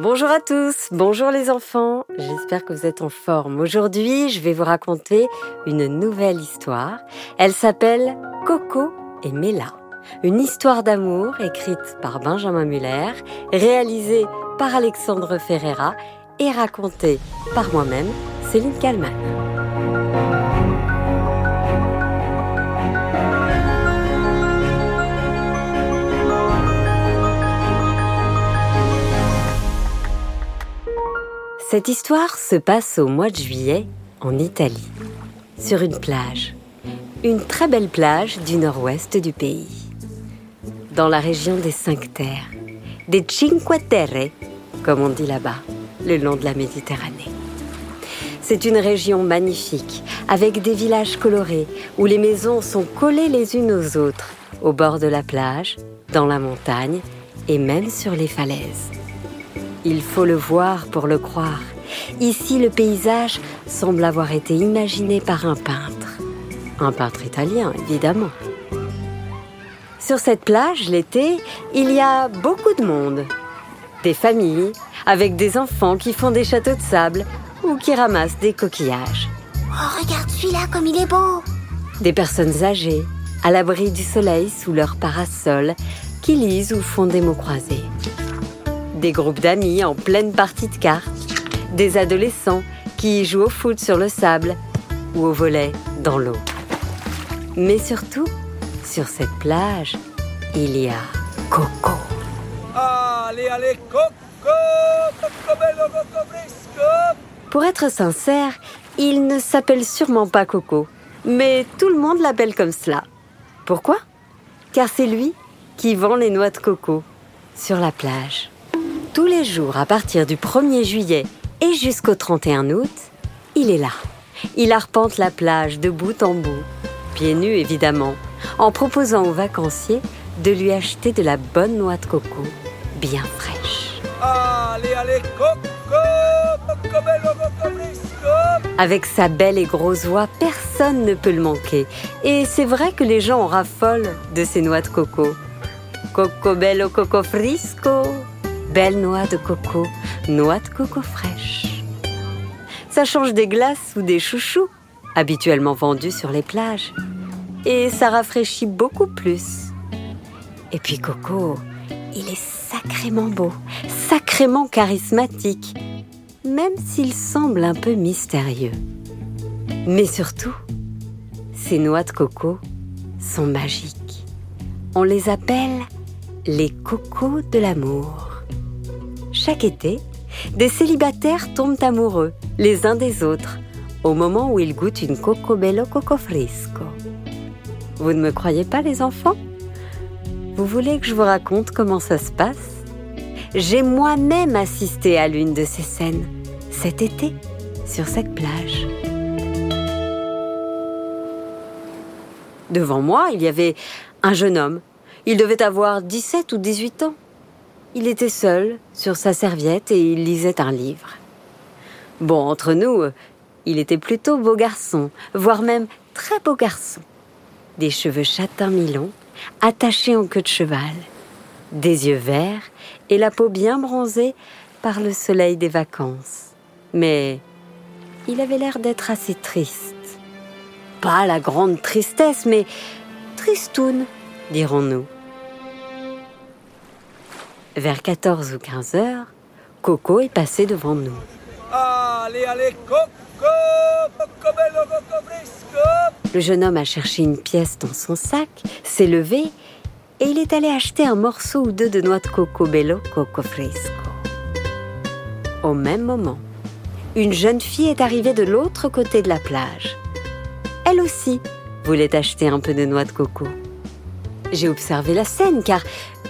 Bonjour à tous, bonjour les enfants, j'espère que vous êtes en forme. Aujourd'hui, je vais vous raconter une nouvelle histoire. Elle s'appelle Coco et Mela. Une histoire d'amour écrite par Benjamin Muller, réalisée par Alexandre Ferreira et racontée par moi-même, Céline Kalman. Cette histoire se passe au mois de juillet en Italie, sur une plage. Une très belle plage du nord-ouest du pays. Dans la région des Cinq Terres, des Cinque Terre, comme on dit là-bas, le long de la Méditerranée. C'est une région magnifique, avec des villages colorés, où les maisons sont collées les unes aux autres, au bord de la plage, dans la montagne et même sur les falaises. Il faut le voir pour le croire. Ici, le paysage semble avoir été imaginé par un peintre. Un peintre italien, évidemment. Sur cette plage, l'été, il y a beaucoup de monde. Des familles, avec des enfants qui font des châteaux de sable ou qui ramassent des coquillages. Oh, regarde celui-là comme il est beau Des personnes âgées, à l'abri du soleil sous leur parasol, qui lisent ou font des mots croisés des groupes d'amis en pleine partie de cartes, des adolescents qui jouent au foot sur le sable ou au volet dans l'eau. Mais surtout, sur cette plage, il y a Coco. Allez, allez, Coco, Coco bello, Coco frisco. Pour être sincère, il ne s'appelle sûrement pas Coco, mais tout le monde l'appelle comme cela. Pourquoi? Car c'est lui qui vend les noix de coco sur la plage. Tous les jours à partir du 1er juillet et jusqu'au 31 août, il est là. Il arpente la plage de bout en bout, pieds nus évidemment, en proposant aux vacanciers de lui acheter de la bonne noix de coco, bien fraîche. Allez, allez, Coco, Coco bello, Coco frisco. Avec sa belle et grosse voix, personne ne peut le manquer. Et c'est vrai que les gens en raffolent de ces noix de coco. Coco bello, Coco frisco. Belle noix de coco, noix de coco fraîche. Ça change des glaces ou des chouchous, habituellement vendus sur les plages. Et ça rafraîchit beaucoup plus. Et puis Coco, il est sacrément beau, sacrément charismatique, même s'il semble un peu mystérieux. Mais surtout, ces noix de coco sont magiques. On les appelle les cocos de l'amour. Chaque été, des célibataires tombent amoureux les uns des autres au moment où ils goûtent une coco bello coco frisco. Vous ne me croyez pas les enfants? Vous voulez que je vous raconte comment ça se passe? J'ai moi-même assisté à l'une de ces scènes cet été sur cette plage. Devant moi, il y avait un jeune homme. Il devait avoir 17 ou 18 ans. Il était seul, sur sa serviette, et il lisait un livre. Bon, entre nous, il était plutôt beau garçon, voire même très beau garçon. Des cheveux châtains mi-longs, attachés en queue de cheval, des yeux verts et la peau bien bronzée par le soleil des vacances. Mais il avait l'air d'être assez triste. Pas la grande tristesse, mais tristoun, dirons-nous. Vers 14 ou 15 heures, Coco est passé devant nous. Allez, allez, Coco, Coco bello, Coco frisco. Le jeune homme a cherché une pièce dans son sac, s'est levé et il est allé acheter un morceau ou deux de noix de coco bello coco fresco. Au même moment, une jeune fille est arrivée de l'autre côté de la plage. Elle aussi voulait acheter un peu de noix de coco. J'ai observé la scène car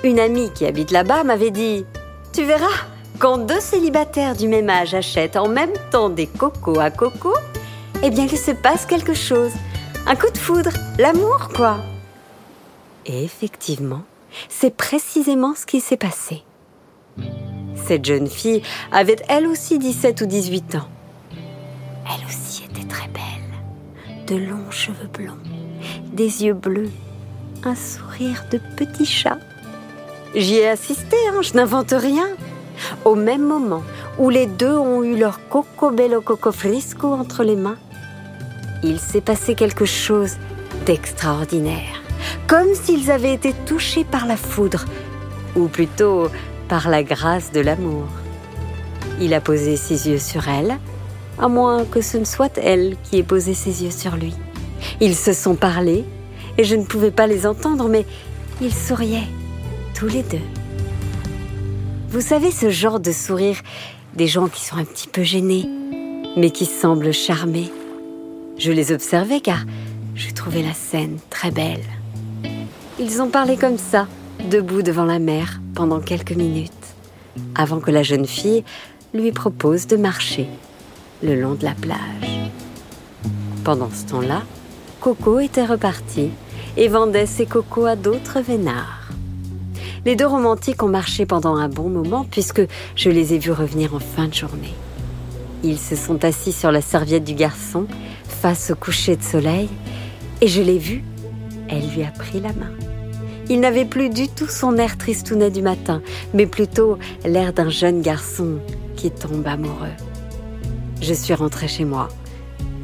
une amie qui habite là-bas m'avait dit Tu verras, quand deux célibataires du même âge achètent en même temps des cocos à coco, eh bien il se passe quelque chose. Un coup de foudre, l'amour quoi. Et effectivement, c'est précisément ce qui s'est passé. Cette jeune fille avait elle aussi 17 ou 18 ans. Elle aussi était très belle. De longs cheveux blonds, des yeux bleus, un sourire de petit chat. J'y ai assisté, hein, je n'invente rien. au même moment où les deux ont eu leur coco bello coco frisco entre les mains, il s'est passé quelque chose d'extraordinaire, comme s'ils avaient été touchés par la foudre, ou plutôt par la grâce de l'amour. Il a posé ses yeux sur elle, à moins que ce ne soit elle qui ait posé ses yeux sur lui. Ils se sont parlé, et je ne pouvais pas les entendre, mais ils souriaient, tous les deux. Vous savez ce genre de sourire des gens qui sont un petit peu gênés, mais qui semblent charmés. Je les observais car je trouvais la scène très belle. Ils ont parlé comme ça, debout devant la mer, pendant quelques minutes, avant que la jeune fille lui propose de marcher le long de la plage. Pendant ce temps-là, Coco était reparti et vendait ses cocos à d'autres vénards. Les deux romantiques ont marché pendant un bon moment puisque je les ai vus revenir en fin de journée. Ils se sont assis sur la serviette du garçon face au coucher de soleil et je l'ai vu, elle lui a pris la main. Il n'avait plus du tout son air tristounet du matin, mais plutôt l'air d'un jeune garçon qui tombe amoureux. Je suis rentrée chez moi.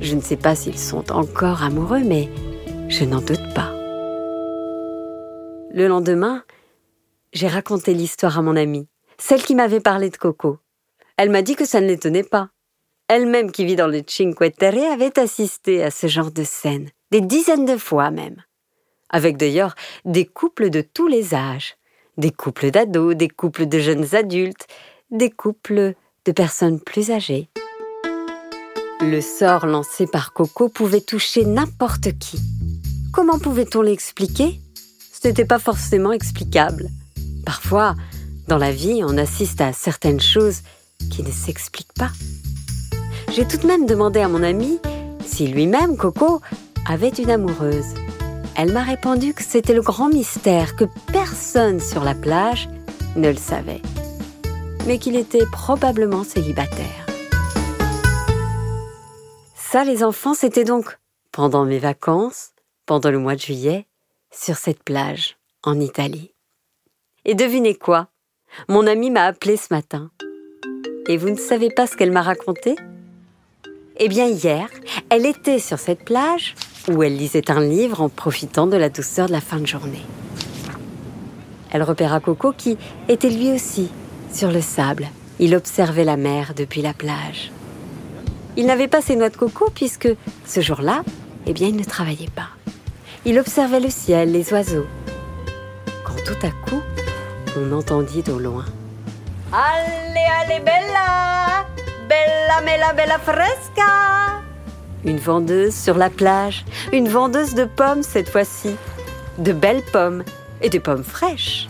Je ne sais pas s'ils sont encore amoureux, mais je n'en doute pas. Le lendemain, j'ai raconté l'histoire à mon amie, celle qui m'avait parlé de Coco. Elle m'a dit que ça ne l'étonnait pas. Elle-même qui vit dans le Cinque Terre avait assisté à ce genre de scène, des dizaines de fois même. Avec d'ailleurs des couples de tous les âges, des couples d'ados, des couples de jeunes adultes, des couples de personnes plus âgées. Le sort lancé par Coco pouvait toucher n'importe qui. Comment pouvait-on l'expliquer? Ce n'était pas forcément explicable. Parfois, dans la vie, on assiste à certaines choses qui ne s'expliquent pas. J'ai tout de même demandé à mon ami si lui-même, Coco, avait une amoureuse. Elle m'a répondu que c'était le grand mystère, que personne sur la plage ne le savait, mais qu'il était probablement célibataire. Ça, les enfants, c'était donc pendant mes vacances, pendant le mois de juillet, sur cette plage, en Italie. Et devinez quoi? Mon amie m'a appelé ce matin. Et vous ne savez pas ce qu'elle m'a raconté? Eh bien hier, elle était sur cette plage où elle lisait un livre en profitant de la douceur de la fin de journée. Elle repéra Coco qui était lui aussi sur le sable. Il observait la mer depuis la plage. Il n'avait pas ses noix de coco puisque ce jour-là, eh bien, il ne travaillait pas. Il observait le ciel, les oiseaux. Quand tout à coup, on entendit au loin. Allez, allez, bella Bella, mela, bella fresca Une vendeuse sur la plage, une vendeuse de pommes cette fois-ci. De belles pommes et des pommes fraîches.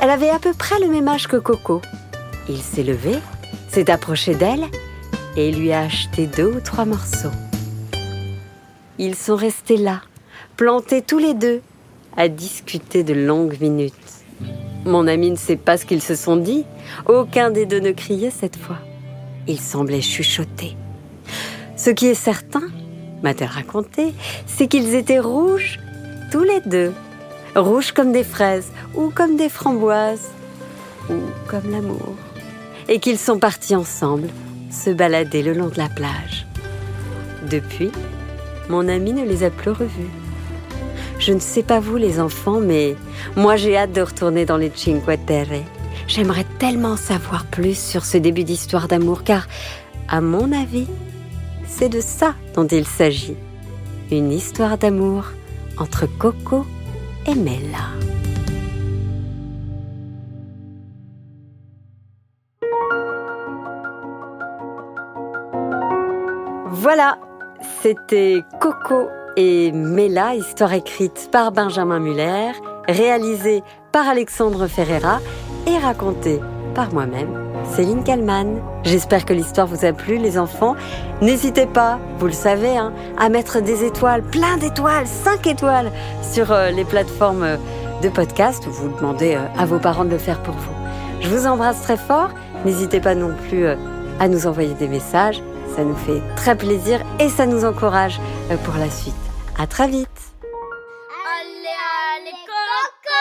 Elle avait à peu près le même âge que Coco. Il s'est levé, s'est approché d'elle et lui a acheté deux ou trois morceaux. Ils sont restés là, plantés tous les deux, à discuter de longues minutes. Mon ami ne sait pas ce qu'ils se sont dit. Aucun des deux ne criait cette fois. Ils semblaient chuchoter. Ce qui est certain, m'a-t-elle raconté, c'est qu'ils étaient rouges, tous les deux. Rouges comme des fraises, ou comme des framboises, ou comme l'amour. Et qu'ils sont partis ensemble se balader le long de la plage. Depuis, mon ami ne les a plus revus. Je ne sais pas vous les enfants, mais moi j'ai hâte de retourner dans les Cinque. J'aimerais tellement savoir plus sur ce début d'histoire d'amour, car, à mon avis, c'est de ça dont il s'agit. Une histoire d'amour entre Coco et Mella. Voilà, c'était Coco et Mela, histoire écrite par Benjamin Muller, réalisée par Alexandre Ferreira et racontée par moi-même, Céline Kallmann. J'espère que l'histoire vous a plu, les enfants. N'hésitez pas, vous le savez, hein, à mettre des étoiles, plein d'étoiles, 5 étoiles sur euh, les plateformes de podcast ou vous demandez euh, à vos parents de le faire pour vous. Je vous embrasse très fort. N'hésitez pas non plus euh, à nous envoyer des messages. Ça nous fait très plaisir et ça nous encourage pour la suite. À très vite. Allez, allez, coco.